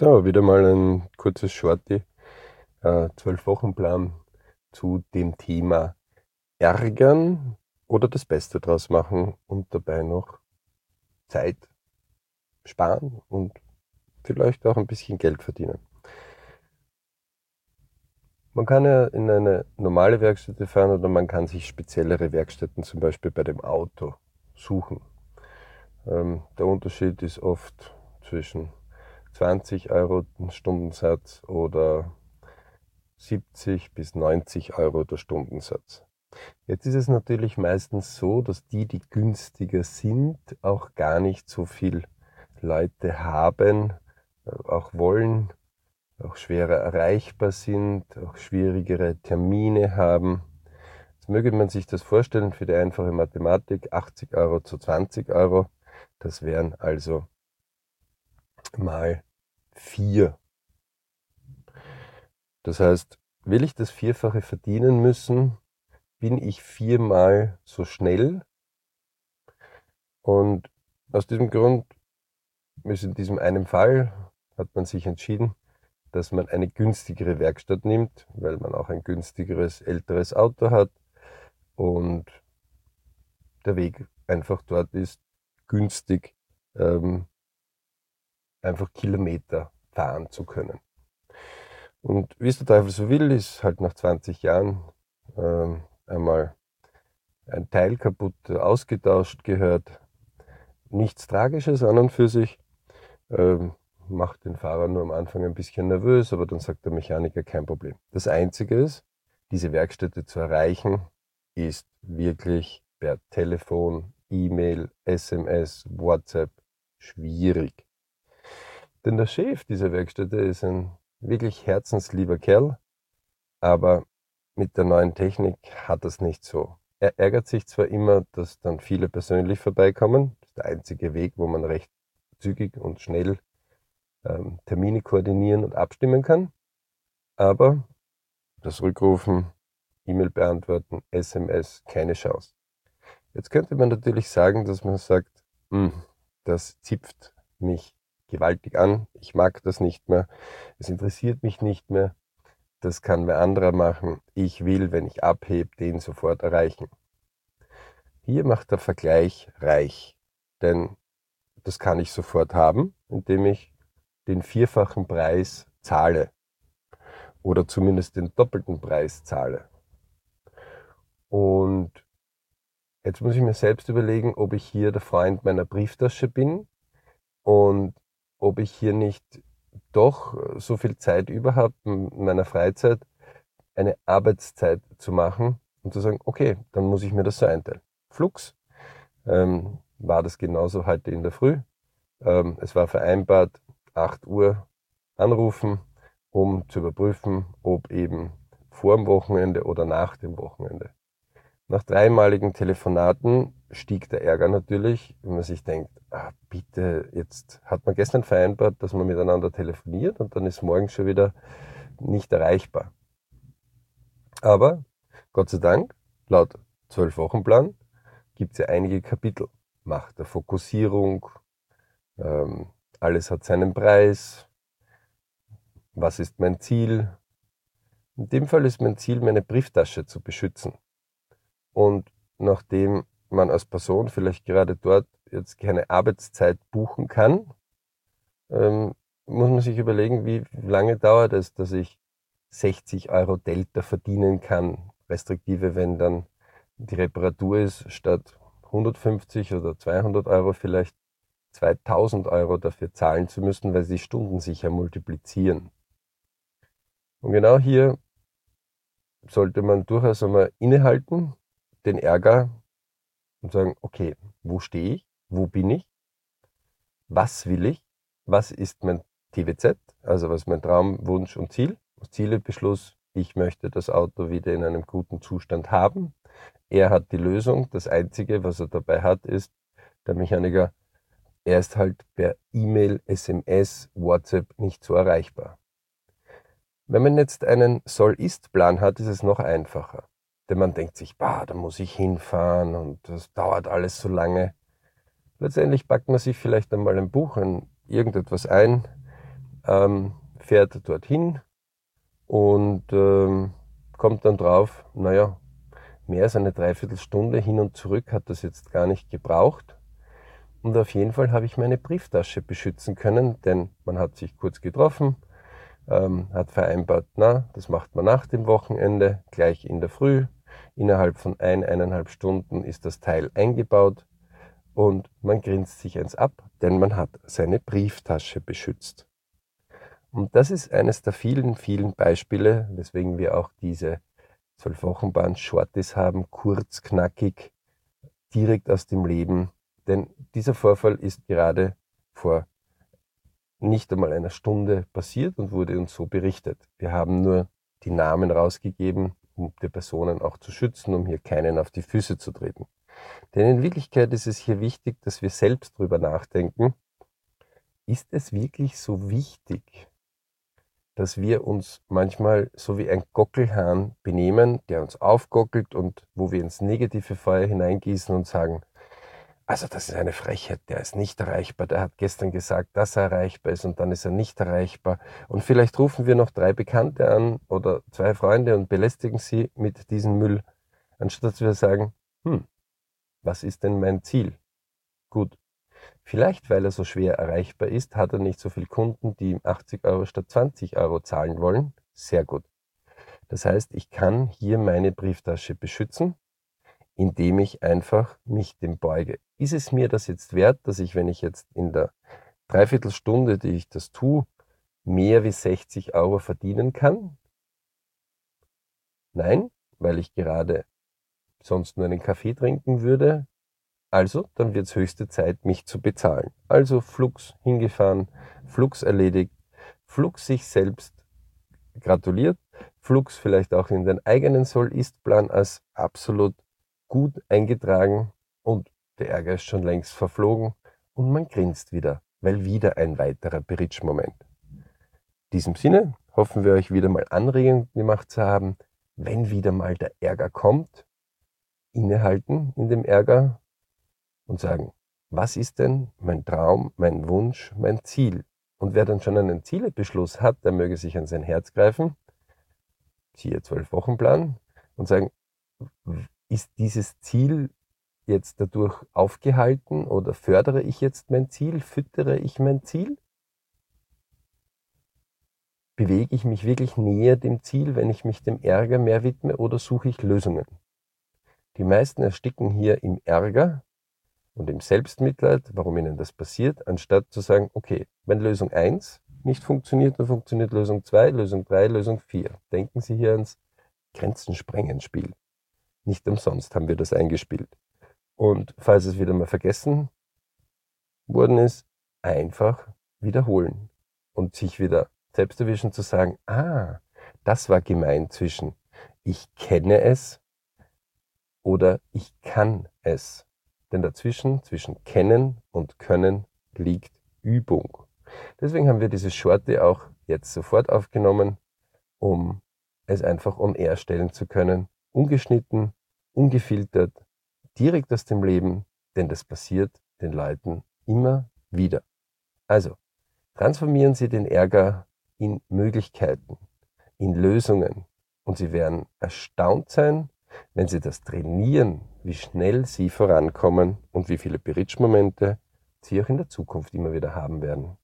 So, wieder mal ein kurzes Shorty, äh, zwölf Wochen Plan zu dem Thema ärgern oder das Beste draus machen und dabei noch Zeit sparen und vielleicht auch ein bisschen Geld verdienen. Man kann ja in eine normale Werkstätte fahren oder man kann sich speziellere Werkstätten zum Beispiel bei dem Auto suchen. Ähm, der Unterschied ist oft zwischen 20 Euro den Stundensatz oder 70 bis 90 Euro der Stundensatz. Jetzt ist es natürlich meistens so, dass die, die günstiger sind, auch gar nicht so viel Leute haben, äh, auch wollen, auch schwerer erreichbar sind, auch schwierigere Termine haben. Jetzt möge man sich das vorstellen für die einfache Mathematik, 80 Euro zu 20 Euro. Das wären also mal 4. Das heißt, will ich das Vierfache verdienen müssen, bin ich viermal so schnell. Und aus diesem Grund ist in diesem einen Fall, hat man sich entschieden, dass man eine günstigere Werkstatt nimmt, weil man auch ein günstigeres älteres Auto hat und der Weg einfach dort ist, günstig ähm, einfach Kilometer fahren zu können. Und wie es der Teufel so will, ist halt nach 20 Jahren ähm, einmal ein Teil kaputt ausgetauscht gehört. Nichts Tragisches an und für sich. Ähm, macht den Fahrer nur am Anfang ein bisschen nervös, aber dann sagt der Mechaniker kein Problem. Das Einzige ist, diese Werkstätte zu erreichen, ist wirklich per Telefon, E-Mail, SMS, WhatsApp schwierig. Denn der Chef dieser Werkstätte ist ein wirklich herzenslieber Kerl, aber mit der neuen Technik hat das nicht so. Er ärgert sich zwar immer, dass dann viele persönlich vorbeikommen, das ist der einzige Weg, wo man recht zügig und schnell ähm, Termine koordinieren und abstimmen kann, aber das Rückrufen, E-Mail beantworten, SMS, keine Chance. Jetzt könnte man natürlich sagen, dass man sagt, hm, das zipft mich gewaltig an. Ich mag das nicht mehr. Es interessiert mich nicht mehr. Das kann wer anderer machen. Ich will, wenn ich abhebe, den sofort erreichen. Hier macht der Vergleich reich. Denn das kann ich sofort haben, indem ich den vierfachen Preis zahle. Oder zumindest den doppelten Preis zahle. Und jetzt muss ich mir selbst überlegen, ob ich hier der Freund meiner Brieftasche bin und ob ich hier nicht doch so viel Zeit überhaupt in meiner Freizeit eine Arbeitszeit zu machen und zu sagen, okay, dann muss ich mir das so einteilen. Flux ähm, war das genauso heute in der Früh. Ähm, es war vereinbart, 8 Uhr anrufen, um zu überprüfen, ob eben vor dem Wochenende oder nach dem Wochenende. Nach dreimaligen Telefonaten stieg der Ärger natürlich, wenn man sich denkt, ah, bitte, jetzt hat man gestern vereinbart, dass man miteinander telefoniert und dann ist morgen schon wieder nicht erreichbar. Aber Gott sei Dank, laut Zwölf-Wochen-Plan gibt es ja einige Kapitel. Macht der Fokussierung, ähm, alles hat seinen Preis, was ist mein Ziel. In dem Fall ist mein Ziel, meine Brieftasche zu beschützen. Und nachdem man als Person vielleicht gerade dort jetzt keine Arbeitszeit buchen kann, ähm, muss man sich überlegen, wie lange dauert es, dass ich 60 Euro Delta verdienen kann, restriktive, wenn dann die Reparatur ist, statt 150 oder 200 Euro vielleicht 2000 Euro dafür zahlen zu müssen, weil sie Stunden sicher multiplizieren. Und genau hier sollte man durchaus einmal innehalten den Ärger und sagen, okay, wo stehe ich? Wo bin ich? Was will ich? Was ist mein TWZ? Also was ist mein Traum, Wunsch und Ziel? Zielebeschluss, ich möchte das Auto wieder in einem guten Zustand haben. Er hat die Lösung. Das Einzige, was er dabei hat, ist, der Mechaniker, er ist halt per E-Mail, SMS, WhatsApp nicht so erreichbar. Wenn man jetzt einen Soll-Ist-Plan hat, ist es noch einfacher. Denn man denkt sich, bah, da muss ich hinfahren und das dauert alles so lange. Letztendlich packt man sich vielleicht einmal ein Buch, in irgendetwas ein, ähm, fährt dorthin und ähm, kommt dann drauf, naja, mehr als eine Dreiviertelstunde hin und zurück hat das jetzt gar nicht gebraucht. Und auf jeden Fall habe ich meine Brieftasche beschützen können, denn man hat sich kurz getroffen, ähm, hat vereinbart, na, das macht man nach dem Wochenende, gleich in der Früh. Innerhalb von ein, eineinhalb Stunden ist das Teil eingebaut und man grinst sich eins ab, denn man hat seine Brieftasche beschützt. Und das ist eines der vielen, vielen Beispiele, weswegen wir auch diese zwölf Wochenbahn Shorties haben, kurz, knackig, direkt aus dem Leben. Denn dieser Vorfall ist gerade vor nicht einmal einer Stunde passiert und wurde uns so berichtet. Wir haben nur die Namen rausgegeben, die Personen auch zu schützen, um hier keinen auf die Füße zu treten. Denn in Wirklichkeit ist es hier wichtig, dass wir selbst drüber nachdenken, ist es wirklich so wichtig, dass wir uns manchmal so wie ein Gockelhahn benehmen, der uns aufgockelt und wo wir ins negative Feuer hineingießen und sagen, also das ist eine Frechheit, der ist nicht erreichbar, der hat gestern gesagt, dass er erreichbar ist und dann ist er nicht erreichbar. Und vielleicht rufen wir noch drei Bekannte an oder zwei Freunde und belästigen sie mit diesem Müll, anstatt wir sagen, hm, was ist denn mein Ziel? Gut, Vielleicht, weil er so schwer erreichbar ist, hat er nicht so viele Kunden, die ihm 80 Euro statt 20 Euro zahlen wollen. Sehr gut. Das heißt, ich kann hier meine Brieftasche beschützen, indem ich einfach mich dem beuge. Ist es mir das jetzt wert, dass ich, wenn ich jetzt in der Dreiviertelstunde, die ich das tue, mehr wie 60 Euro verdienen kann? Nein, weil ich gerade sonst nur einen Kaffee trinken würde, also, dann wird es höchste Zeit, mich zu bezahlen. Also Flux hingefahren, Flux erledigt, Flux sich selbst gratuliert, Flux vielleicht auch in den eigenen Soll-Ist-Plan als absolut gut eingetragen und der Ärger ist schon längst verflogen und man grinst wieder, weil wieder ein weiterer Bridge-Moment. In diesem Sinne hoffen wir euch wieder mal Anregungen gemacht zu haben, wenn wieder mal der Ärger kommt, innehalten in dem Ärger, und sagen, was ist denn mein Traum, mein Wunsch, mein Ziel? Und wer dann schon einen Zielebeschluss hat, der möge sich an sein Herz greifen, siehe zwölf Wochenplan, und sagen, ist dieses Ziel jetzt dadurch aufgehalten oder fördere ich jetzt mein Ziel, füttere ich mein Ziel? Bewege ich mich wirklich näher dem Ziel, wenn ich mich dem Ärger mehr widme oder suche ich Lösungen? Die meisten ersticken hier im Ärger und im Selbstmitleid, warum ihnen das passiert, anstatt zu sagen, okay, wenn Lösung 1 nicht funktioniert, dann funktioniert Lösung 2, Lösung 3, Lösung 4. Denken Sie hier ans Grenzensprengen-Spiel. Nicht umsonst haben wir das eingespielt. Und falls es wieder mal vergessen worden ist, einfach wiederholen und sich wieder selbst erwischen zu sagen, ah, das war gemein zwischen ich kenne es oder ich kann es. Denn dazwischen, zwischen Kennen und Können, liegt Übung. Deswegen haben wir diese Shorte auch jetzt sofort aufgenommen, um es einfach on air stellen zu können. Ungeschnitten, ungefiltert, direkt aus dem Leben, denn das passiert den Leuten immer wieder. Also, transformieren Sie den Ärger in Möglichkeiten, in Lösungen und Sie werden erstaunt sein, wenn Sie das trainieren, wie schnell Sie vorankommen und wie viele Bridge-Momente Sie auch in der Zukunft immer wieder haben werden.